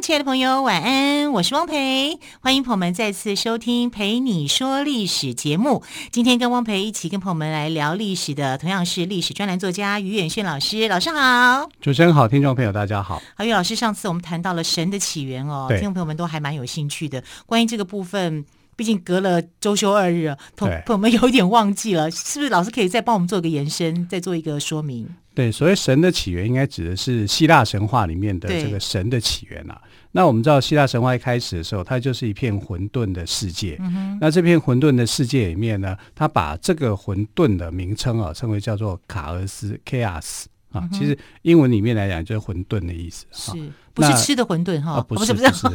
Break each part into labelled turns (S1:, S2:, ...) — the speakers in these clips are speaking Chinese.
S1: 亲爱的朋友，晚安！我是汪培，欢迎朋友们再次收听《陪你说历史》节目。今天跟汪培一起跟朋友们来聊历史的，同样是历史专栏作家于远炫老师。老师好，
S2: 主持人好，听众朋友大家好。
S1: 好，余老师，上次我们谈到了神的起源哦，听众朋友们都还蛮有兴趣的。关于这个部分，毕竟隔了周休二日，朋朋友们有一点忘记了，是不是？老师可以再帮我们做个延伸，再做一个说明。
S2: 对，所谓神的起源，应该指的是希腊神话里面的这个神的起源啊。那我们知道，希腊神话一开始的时候，它就是一片混沌的世界。嗯、那这片混沌的世界里面呢，它把这个混沌的名称啊，称为叫做卡俄斯 （chaos） 啊、嗯。其实英文里面来讲，就是混沌的意思。是。
S1: 不是吃的馄饨哈，
S2: 不是不是，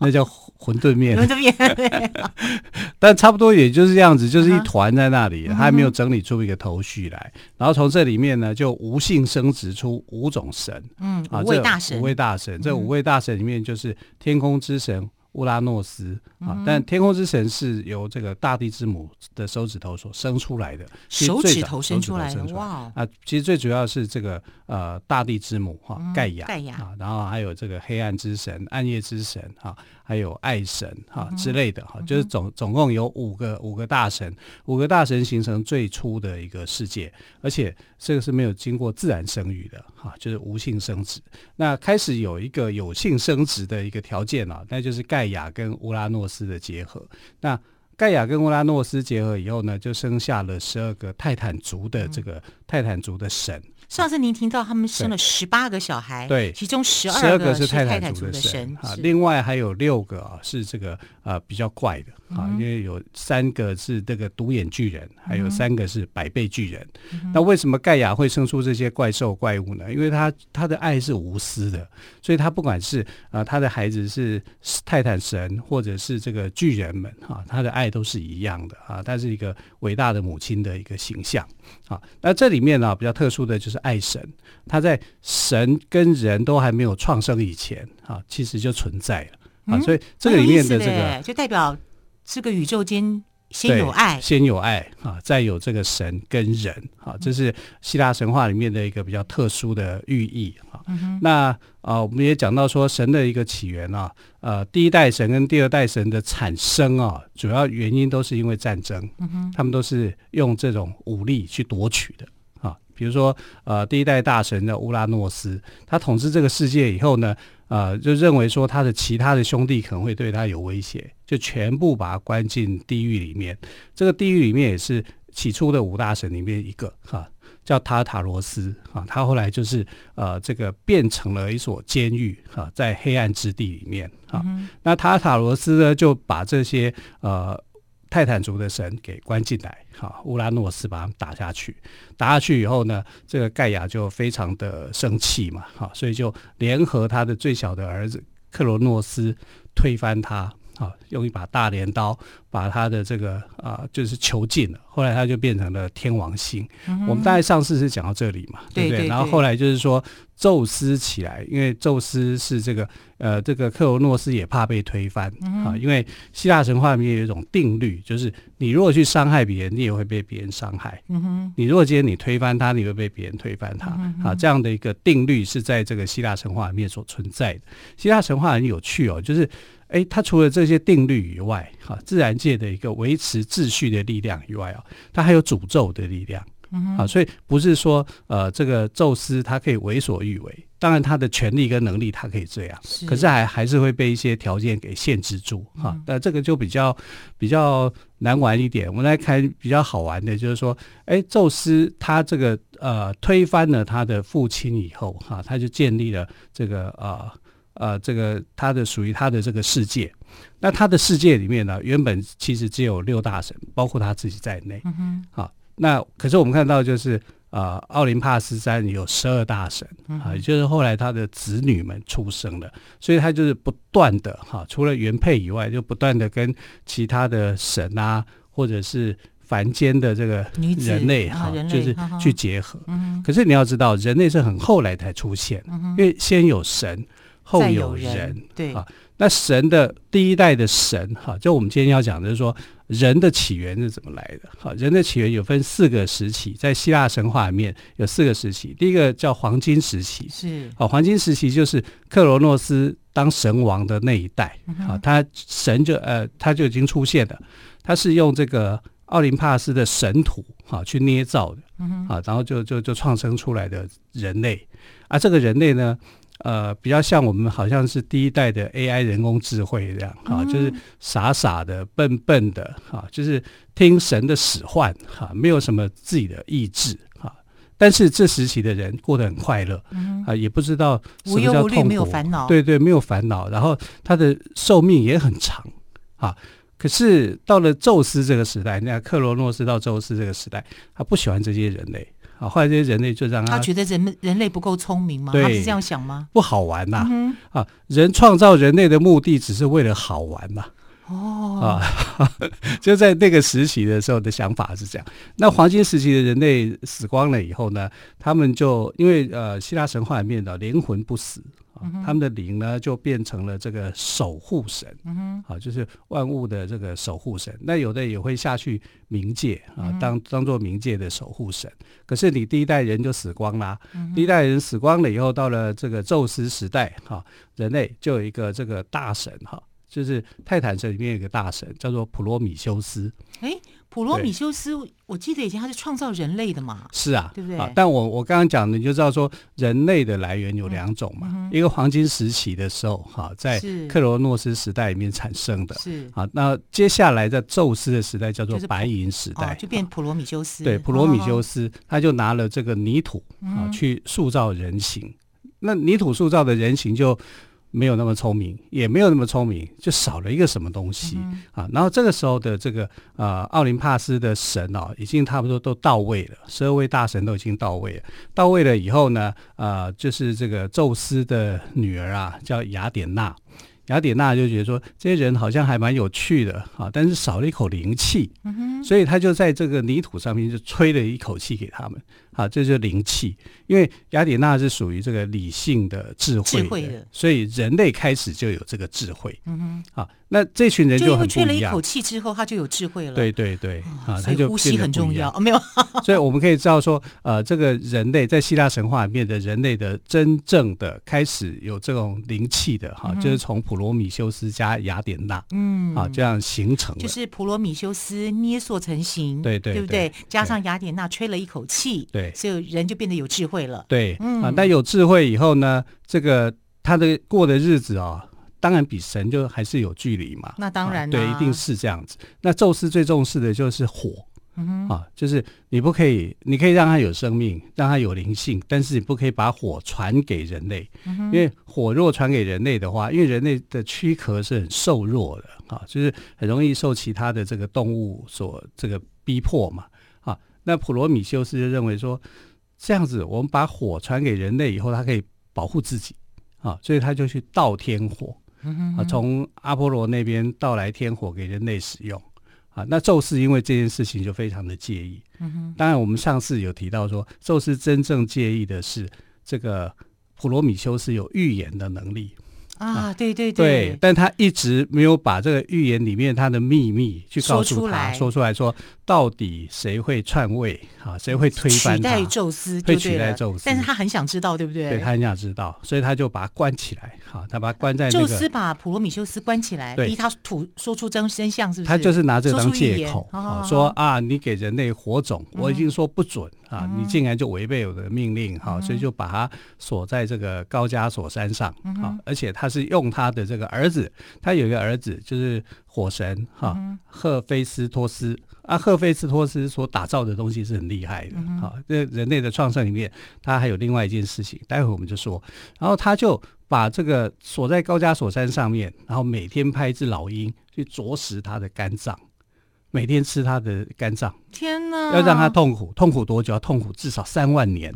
S2: 那叫馄饨面。
S1: 馄饨面，
S2: 但差不多也就是这样子，就是一团在那里，它还没有整理出一个头绪来。然后从这里面呢，就无性生殖出五种神，嗯，
S1: 五位大神，
S2: 五位大神，这五位大神里面就是天空之神。乌拉诺斯啊，但天空之神是由这个大地之母的手指头所生出来的，
S1: 手指头生出来的哇！
S2: 啊，其实最主要是这个呃大地之母哈盖亚，盖亚啊，然后还有这个黑暗之神、暗夜之神哈。还有爱神哈、啊、之类的哈、啊，就是总总共有五个五个大神，五个大神形成最初的一个世界，而且这个是没有经过自然生育的哈、啊，就是无性生殖。那开始有一个有性生殖的一个条件啊，那就是盖亚跟乌拉诺斯的结合。那盖亚跟乌拉诺斯结合以后呢，就生下了十二个泰坦族的这个泰坦族的神。
S1: 上次您听到他们生了十八个小孩，
S2: 对，
S1: 其中十二个是泰坦族的
S2: 神，啊，另外还有六个啊是这个呃比较怪的。啊，因为有三个是这个独眼巨人，还有三个是百倍巨人。嗯、那为什么盖亚会生出这些怪兽怪物呢？因为他他的爱是无私的，所以他不管是啊他的孩子是泰坦神，或者是这个巨人们啊，他的爱都是一样的啊。他是一个伟大的母亲的一个形象啊。那这里面呢、啊、比较特殊的就是爱神，他在神跟人都还没有创生以前啊，其实就存在了啊。嗯、所以这个里面的这个
S1: 就代表。这个宇宙间先有爱，
S2: 先有爱啊，再有这个神跟人啊，这是希腊神话里面的一个比较特殊的寓意啊。嗯、那啊，我们也讲到说神的一个起源啊，呃，第一代神跟第二代神的产生啊，主要原因都是因为战争，嗯、他们都是用这种武力去夺取的啊。比如说，呃，第一代大神的乌拉诺斯，他统治这个世界以后呢，呃，就认为说他的其他的兄弟可能会对他有威胁，就全部把他关进地狱里面。这个地狱里面也是起初的五大神里面一个哈，叫塔塔罗斯啊。他后来就是呃，这个变成了一所监狱哈，在黑暗之地里面啊。嗯、那塔塔罗斯呢，就把这些呃。泰坦族的神给关进来，哈，乌拉诺斯把他们打下去，打下去以后呢，这个盖亚就非常的生气嘛，哈，所以就联合他的最小的儿子克罗诺斯推翻他。啊，用一把大镰刀把他的这个啊，就是囚禁了。后来他就变成了天王星。嗯、我们大概上次是讲到这里嘛，对不对？对对对，然后后来就是说，宙斯起来，因为宙斯是这个呃，这个克罗诺斯也怕被推翻、嗯、啊。因为希腊神话里面有一种定律，就是你如果去伤害别人，你也会被别人伤害。嗯哼。你如果今天你推翻他，你会被别人推翻他。嗯、啊，这样的一个定律是在这个希腊神话里面所存在的。希腊神话很有趣哦，就是。哎，它除了这些定律以外，哈，自然界的一个维持秩序的力量以外啊，它还有诅咒的力量，嗯，啊，所以不是说呃，这个宙斯他可以为所欲为，当然他的权力跟能力他可以这样，是，可是还还是会被一些条件给限制住，哈，那这个就比较比较难玩一点。我们来看比较好玩的，就是说，哎，宙斯他这个呃推翻了他的父亲以后，哈，他就建立了这个呃。呃，这个他的属于他的这个世界，那他的世界里面呢，原本其实只有六大神，包括他自己在内。嗯哼。好，那可是我们看到就是呃，奥林帕斯山有十二大神啊，也就是后来他的子女们出生了，所以他就是不断的哈，除了原配以外，就不断的跟其他的神啊，或者是凡间的这个人类哈，就是去结合。可是你要知道，人类是很后来才出现，因为先有神，后有人。
S1: 对啊，
S2: 那神的第一代的神哈，就我们今天要讲的是说。人的起源是怎么来的？哈，人的起源有分四个时期，在希腊神话里面有四个时期。第一个叫黄金时期，
S1: 是
S2: 啊，黄金时期就是克罗诺斯当神王的那一代，啊，他神就呃他就已经出现了，他是用这个奥林帕斯的神土哈去捏造的，啊，然后就就就创生出来的人类，而、啊、这个人类呢。呃，比较像我们好像是第一代的 AI 人工智慧这样哈，就是傻傻的、笨笨的哈，就是听神的使唤哈，没有什么自己的意志哈。但是这时期的人过得很快乐啊，也不知道什么叫痛苦，
S1: 没有烦恼，
S2: 对对，没有烦恼。然后他的寿命也很长啊。可是到了宙斯这个时代，那克罗诺斯到宙斯这个时代，他不喜欢这些人类。啊，后来这些人类就让他，
S1: 他觉得人人类不够聪明
S2: 吗？
S1: 他是这样想吗？
S2: 不好玩呐、啊！
S1: 嗯、
S2: 啊，人创造人类的目的只是为了好玩嘛？
S1: 哦，
S2: 啊，就在那个时期的时候的想法是这样。那黄金时期的人类死光了以后呢，他们就因为呃，希腊神话里面的灵魂不死。他们的灵呢，就变成了这个守护神，好，就是万物的这个守护神。那有的也会下去冥界啊，当当做冥界的守护神。可是你第一代人就死光了，第一代人死光了以后，到了这个宙斯时代，哈，人类就有一个这个大神，哈，就是泰坦神里面有一个大神叫做普罗米修斯。
S1: 哎。普罗米修斯，我记得以前他是创造人类的嘛？
S2: 是啊，
S1: 对不对？
S2: 啊、但我我刚刚讲的，你就知道说人类的来源有两种嘛。嗯、一个黄金时期的时候，哈、啊，在克罗诺斯时代里面产生的，是啊。那接下来在宙斯的时代叫做白银时代，
S1: 就，哦、就变普罗米修斯。
S2: 对，普罗米修斯，哦、他就拿了这个泥土啊，去塑造人形。嗯、那泥土塑造的人形就。没有那么聪明，也没有那么聪明，就少了一个什么东西、嗯、啊。然后这个时候的这个呃奥林帕斯的神哦，已经差不多都到位了，十二位大神都已经到位了。到位了以后呢，呃，就是这个宙斯的女儿啊，叫雅典娜。雅典娜就觉得说，这些人好像还蛮有趣的啊，但是少了一口灵气，嗯、所以他就在这个泥土上面就吹了一口气给他们，啊，这就是灵气。因为雅典娜是属于这个理性的智慧的，智慧的，所以人类开始就有这个智慧，嗯哼，啊。那这群人就很不一样，
S1: 吹了一口气之后，他就有智慧了。
S2: 对对对，
S1: 啊，他就呼吸很重要。哦没有，
S2: 所以我们可以知道说，呃，这个人类在希腊神话里面的人类的真正的开始有这种灵气的哈，就是从普罗米修斯加雅典娜，嗯，啊，这样形成的。
S1: 就是普罗米修斯捏塑成型，对对，对不对？加上雅典娜吹了一口气，对，所以人就变得有智慧了。
S2: 对，啊，但有智慧以后呢，这个他的过的日子啊。当然比神就还是有距离嘛，
S1: 那当然、啊、
S2: 对，一定是这样子。那宙斯最重视的就是火，嗯、哼。啊，就是你不可以，你可以让它有生命，让它有灵性，但是你不可以把火传给人类，嗯、因为火若传给人类的话，因为人类的躯壳是很瘦弱的啊，就是很容易受其他的这个动物所这个逼迫嘛，啊，那普罗米修斯就认为说，这样子我们把火传给人类以后，它可以保护自己啊，所以他就去盗天火。啊，从阿波罗那边盗来天火给人类使用，啊，那宙斯因为这件事情就非常的介意。嗯，当然我们上次有提到说，宙斯真正介意的是这个普罗米修斯有预言的能力。
S1: 啊，对对对，
S2: 对，但他一直没有把这个预言里面他的秘密去告诉他，说出来说到底谁会篡位啊？谁会推翻
S1: 取代宙斯？
S2: 会取代宙斯？
S1: 但是他很想知道，对不对？
S2: 对，他很想知道，所以他就把他关起来。好，他把他关在那个。
S1: 宙斯把普罗米修斯关起来，逼他吐说出真真相，是不是？
S2: 他就是拿这个当借口，说啊，你给人类火种，我已经说不准啊，你竟然就违背我的命令，好，所以就把他锁在这个高加索山上，好，而且他是用他的。这个儿子，他有一个儿子，就是火神哈，赫菲斯托斯啊。赫菲斯托斯所打造的东西是很厉害的，哈。这人类的创伤里面，他还有另外一件事情，待会我们就说。然后他就把这个锁在高加索山上面，然后每天派一只老鹰去啄食他的肝脏，每天吃他的肝脏。
S1: 天哪！
S2: 要让他痛苦，痛苦多久？要痛苦至少三万年。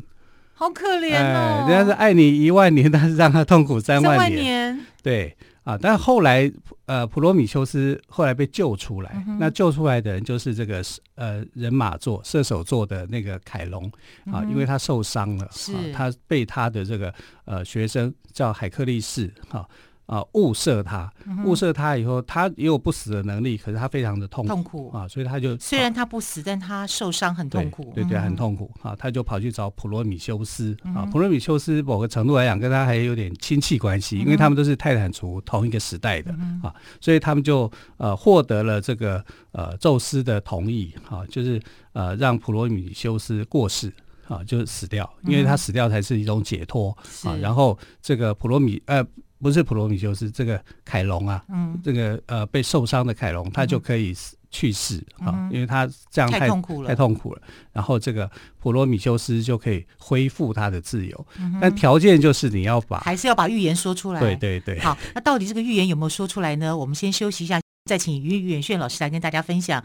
S1: 好可怜哦！
S2: 人家是爱你一万年，但是让他痛苦三万年。
S1: 三万年。
S2: 对啊，但后来呃，普罗米修斯后来被救出来，嗯、那救出来的人就是这个呃人马座射手座的那个凯龙啊，嗯、因为他受伤了，是啊，他被他的这个呃学生叫海克力士哈。啊啊！物色他，物色他以后，他也有不死的能力，可是他非常的痛苦痛苦啊，所以他就
S1: 虽然他不死，但他受伤很痛苦，
S2: 对对，对，很痛苦啊，他就跑去找普罗米修斯啊。普罗米修斯某个程度来讲，跟他还有点亲戚关系，因为他们都是泰坦族同一个时代的啊，所以他们就呃获得了这个呃宙斯的同意啊，就是呃让普罗米修斯过世啊，就是死掉，因为他死掉才是一种解脱啊。然后这个普罗米呃。不是普罗米修斯，这个凯龙啊，嗯，这个呃被受伤的凯龙，他就可以去世啊，嗯、因为他这样太，太痛苦了，太痛苦了。然后这个普罗米修斯就可以恢复他的自由，嗯、但条件就是你要把
S1: 还是要把预言说出来。
S2: 对对对。
S1: 好，那到底这个预言有没有说出来呢？我们先休息一下，再请于远炫老师来跟大家分享。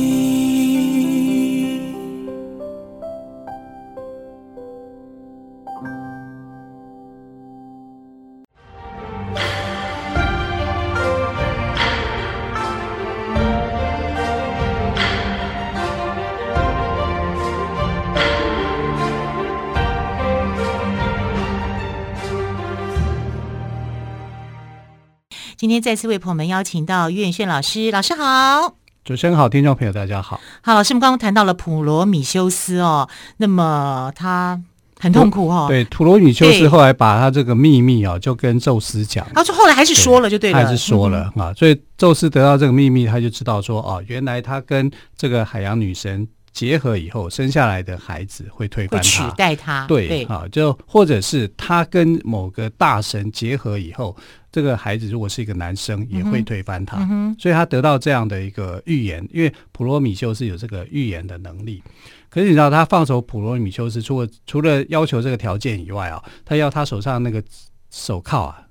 S1: 天再次为朋友们邀请到岳远炫老师，老师好，
S2: 主持人好，听众朋友大家好。
S1: 好，老师，我们刚刚谈到了普罗米修斯哦，那么他很痛苦哦。
S2: 对，普罗米修斯后来把他这个秘密啊，就跟宙斯讲。
S1: 他说后来还是说了，就对了，
S2: 还是说了、嗯、啊。所以宙斯得到这个秘密，他就知道说，哦，原来他跟这个海洋女神结合以后，生下来的孩子会推翻他，
S1: 取代他。
S2: 对，对啊，就或者是他跟某个大神结合以后。这个孩子如果是一个男生，也会推翻他，所以他得到这样的一个预言。因为普罗米修斯有这个预言的能力，可是你知道，他放手普罗米修斯，除了除了要求这个条件以外啊，他要他手上那个手铐啊、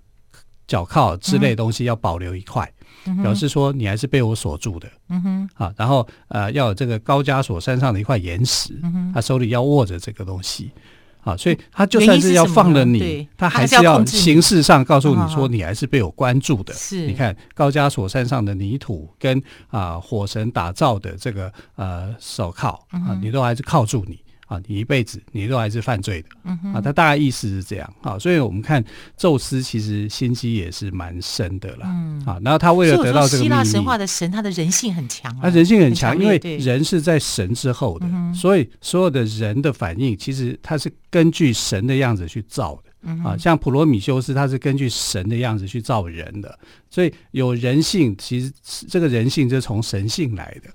S2: 脚铐之类的东西要保留一块，嗯、表示说你还是被我锁住的。嗯哼，啊，然后呃，要有这个高加索山上的一块岩石，他手里要握着这个东西。啊，所以他就算是要放了你，他还是要形式上告诉你说，你还是被我关注的。是，你看高加索山上的泥土跟啊火神打造的这个呃手铐啊，你都还是铐住你。啊，你一辈子你都还是犯罪的，嗯、啊，他大概意思是这样。啊，所以我们看宙斯其实心机也是蛮深的啦，嗯、啊，然后他为了得到这个，
S1: 希腊神话的神，他的人性很强，啊，
S2: 他人性很强，因为人是在神之后的，嗯、所以所有的人的反应其实他是根据神的样子去造的，嗯、啊，像普罗米修斯他是根据神的样子去造人的，所以有人性，其实这个人性就是从神性来的。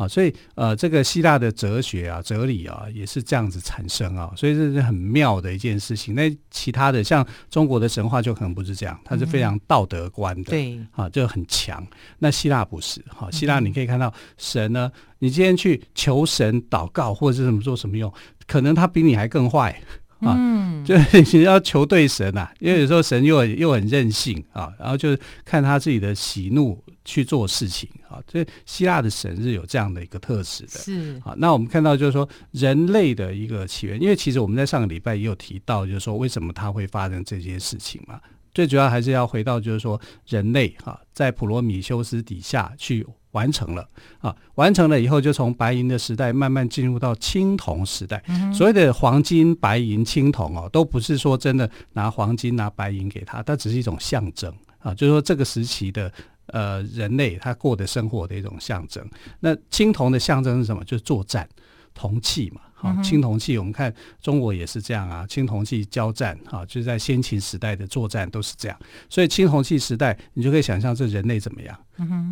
S2: 啊，所以呃，这个希腊的哲学啊、哲理啊，也是这样子产生啊，所以这是很妙的一件事情。那其他的像中国的神话就可能不是这样，它是非常道德观的，对，啊，就很强。那希腊不是，哈，希腊你可以看到神呢，你今天去求神祷告或者是什么做什么用，可能他比你还更坏。啊，嗯，就是你要求对神呐、啊，因为有时候神又很又很任性啊，然后就是看他自己的喜怒去做事情啊。所以希腊的神是有这样的一个特质的。是啊，那我们看到就是说人类的一个起源，因为其实我们在上个礼拜也有提到，就是说为什么它会发生这些事情嘛。最主要还是要回到就是说人类哈，在普罗米修斯底下去。完成了啊！完成了以后，就从白银的时代慢慢进入到青铜时代。嗯、所谓的黄金、白银、青铜哦，都不是说真的拿黄金、拿白银给他，它只是一种象征啊。就是说这个时期的呃人类他过的生活的一种象征。那青铜的象征是什么？就是作战，铜器嘛。好，青铜器，我们看中国也是这样啊。青铜器交战啊，就是在先秦时代的作战都是这样。所以青铜器时代，你就可以想象这人类怎么样？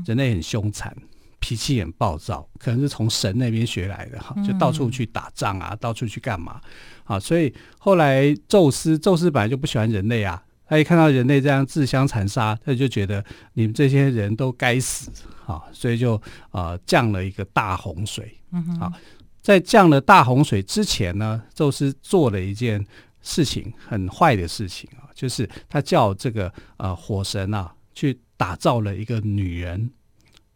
S2: 人类很凶残，脾气很暴躁，可能是从神那边学来的哈，就到处去打仗啊，嗯、到处去干嘛啊？所以后来宙斯，宙斯本来就不喜欢人类啊。他一看到人类这样自相残杀，他就觉得你们这些人都该死啊，所以就呃降了一个大洪水。嗯在降了大洪水之前呢，宙斯做了一件事情，很坏的事情啊，就是他叫这个呃火神啊去打造了一个女人，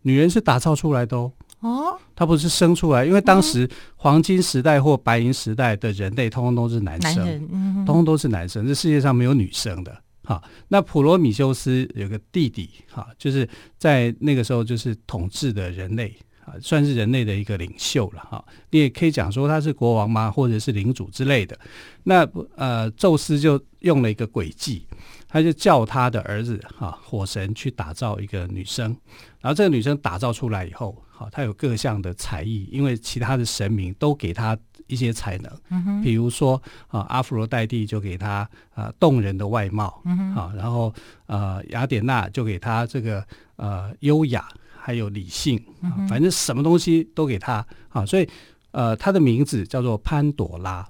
S2: 女人是打造出来的哦。哦，他不是生出来，因为当时黄金时代或白银时代的人类，通通都是男生，通通都是男生，这世界上没有女生的。哈，那普罗米修斯有个弟弟，哈，就是在那个时候就是统治的人类啊，算是人类的一个领袖了哈。你也可以讲说他是国王吗，或者是领主之类的。那呃，宙斯就用了一个诡计。他就叫他的儿子哈火神去打造一个女生，然后这个女生打造出来以后，好，她有各项的才艺，因为其他的神明都给她一些才能，比如说啊，阿芙罗代蒂就给她啊动人的外貌，嗯哼，啊，然后呃雅典娜就给她这个呃优雅还有理性，反正什么东西都给他啊，所以呃他的名字叫做潘朵拉。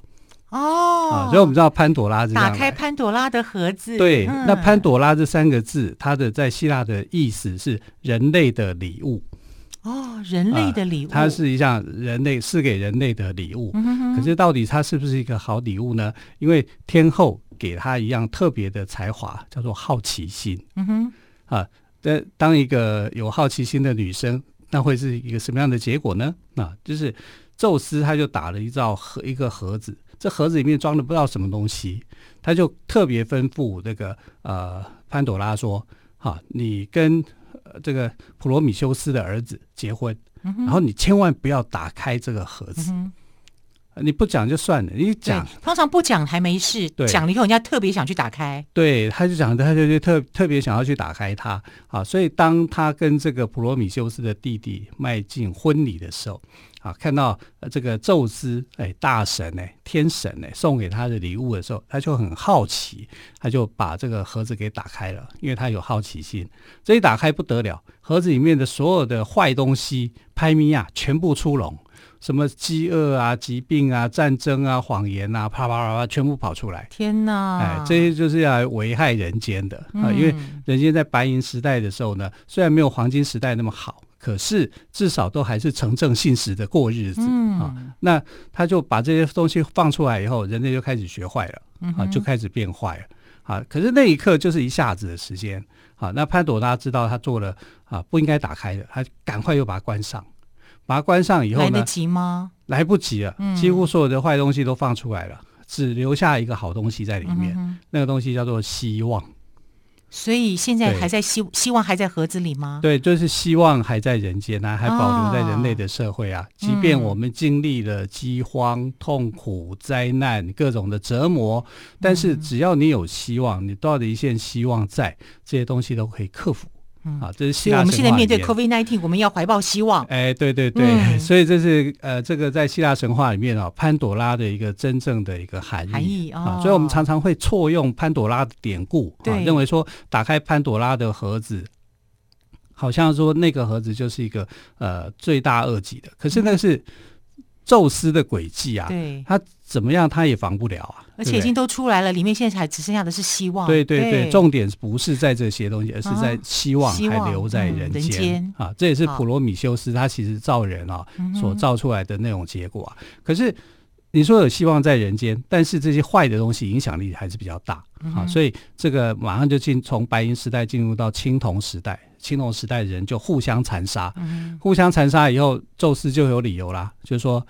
S1: 哦、
S2: 啊，所以我们知道潘朵拉是
S1: 打开潘朵拉的盒子。
S2: 对，嗯、那潘朵拉这三个字，它的在希腊的意思是人类的礼物。
S1: 哦，人类的礼物，
S2: 啊、它是一项人类是给人类的礼物。可是到底它是不是一个好礼物呢？因为天后给他一样特别的才华，叫做好奇心。嗯哼，啊，当当一个有好奇心的女生，那会是一个什么样的结果呢？啊，就是宙斯他就打了一造盒一个盒子。这盒子里面装的不知道什么东西，他就特别吩咐这个呃潘朵拉说：“哈，你跟、呃、这个普罗米修斯的儿子结婚，然后你千万不要打开这个盒子。嗯你不讲就算了，你讲
S1: 通常不讲还没事，对讲了以后人家特别想去打开。
S2: 对，他就讲，他就就特特别想要去打开它。啊，所以当他跟这个普罗米修斯的弟弟迈进婚礼的时候，啊，看到这个宙斯哎大神哎天神哎送给他的礼物的时候，他就很好奇，他就把这个盒子给打开了，因为他有好奇心。这一打开不得了，盒子里面的所有的坏东西、拍咪呀全部出笼。什么饥饿啊、疾病啊、战争啊、谎言啊，啪啪啪啪，全部跑出来！
S1: 天哪！
S2: 哎，这些就是要来危害人间的、嗯、啊！因为人间在白银时代的时候呢，虽然没有黄金时代那么好，可是至少都还是诚正信实的过日子、嗯、啊。那他就把这些东西放出来以后，人类就开始学坏了啊，就开始变坏了啊。可是那一刻就是一下子的时间啊。那潘朵拉知道他做了啊不应该打开的，他赶快又把它关上。把它关上以后呢？来
S1: 得及吗？
S2: 来不及了，嗯、几乎所有的坏东西都放出来了，只留下一个好东西在里面。嗯、那个东西叫做希望。
S1: 所以现在还在希希望还在盒子里吗？
S2: 对，就是希望还在人间啊，还保留在人类的社会啊。哦、即便我们经历了饥荒、痛苦、灾难、各种的折磨，但是只要你有希望，你抱着一线希望在，这些东西都可以克服。嗯，啊，这是希腊。
S1: 我们现在面对 COVID-19，我们要怀抱希望。
S2: 哎，对对对，嗯、所以这是呃，这个在希腊神话里面啊，潘朵拉的一个真正的一个含义。含义、哦、啊，所以我们常常会错用潘朵拉的典故，啊，对认为说打开潘朵拉的盒子，好像说那个盒子就是一个呃罪大恶极的。可是那是宙斯的诡计啊，对，他怎么样他也防不了啊。
S1: 而且已经都出来了，里面现在还只剩下的是希望。
S2: 对对对，重点不是在这些东西，而是在希望还留在人间啊！这也是普罗米修斯他其实造人啊所造出来的那种结果啊。可是你说有希望在人间，但是这些坏的东西影响力还是比较大啊。所以这个马上就进从白银时代进入到青铜时代，青铜时代的人就互相残杀，互相残杀以后，宙斯就有理由啦，就是说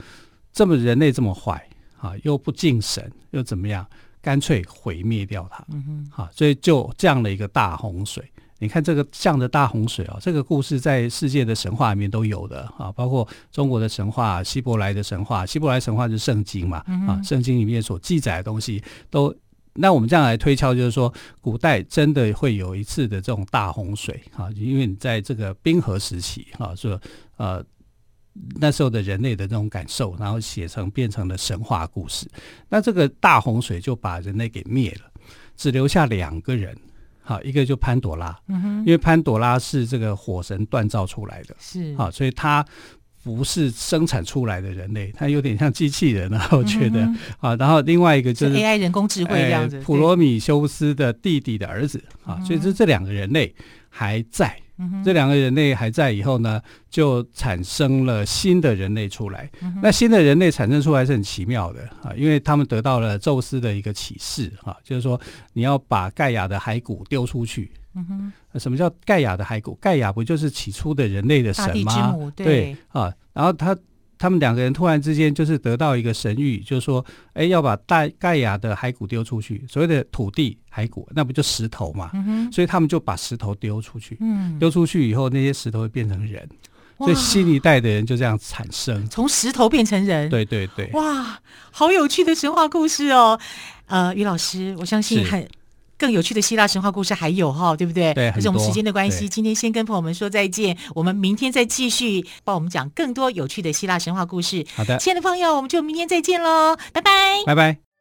S2: 这么人类这么坏。啊，又不敬神，又怎么样？干脆毁灭掉它。嗯哼，好，所以就这样的一个大洪水。你看这个降的大洪水啊，这个故事在世界的神话里面都有的啊，包括中国的神话、希伯来的神话。希伯来神话就是圣经嘛，嗯、啊，圣经里面所记载的东西都。那我们这样来推敲，就是说，古代真的会有一次的这种大洪水啊，因为你在这个冰河时期啊，说呃。那时候的人类的那种感受，然后写成变成了神话故事。那这个大洪水就把人类给灭了，只留下两个人。好，一个就潘朵拉，因为潘朵拉是这个火神锻造出来的，是好，所以他不是生产出来的人类，它有点像机器人啊，我觉得、嗯、啊。然后另外一个就是
S1: AI 人工智慧这样子，
S2: 普罗米修斯的弟弟的儿子啊，所以这这两个人类还在。这两个人类还在以后呢，就产生了新的人类出来。那新的人类产生出来是很奇妙的啊，因为他们得到了宙斯的一个启示啊，就是说你要把盖亚的骸骨丢出去。嗯哼，什么叫盖亚的骸骨？盖亚不就是起初的人类的神吗？
S1: 对，
S2: 对啊，然后他。他们两个人突然之间就是得到一个神谕，就是说，哎，要把盖盖亚的骸骨丢出去。所谓的土地骸骨，那不就石头嘛？嗯、所以他们就把石头丢出去。嗯，丢出去以后，那些石头会变成人。所以新一代的人就这样产生，
S1: 从石头变成人。
S2: 对对对。
S1: 哇，好有趣的神话故事哦！呃，于老师，我相信很。更有趣的希腊神话故事还有哈，对不对？
S2: 对，
S1: 可是我们时间的关系，今天先跟朋友们说再见。我们明天再继续帮我们讲更多有趣的希腊神话故事。
S2: 好的，
S1: 亲爱的朋友，我们就明天再见喽，拜拜，
S2: 拜拜。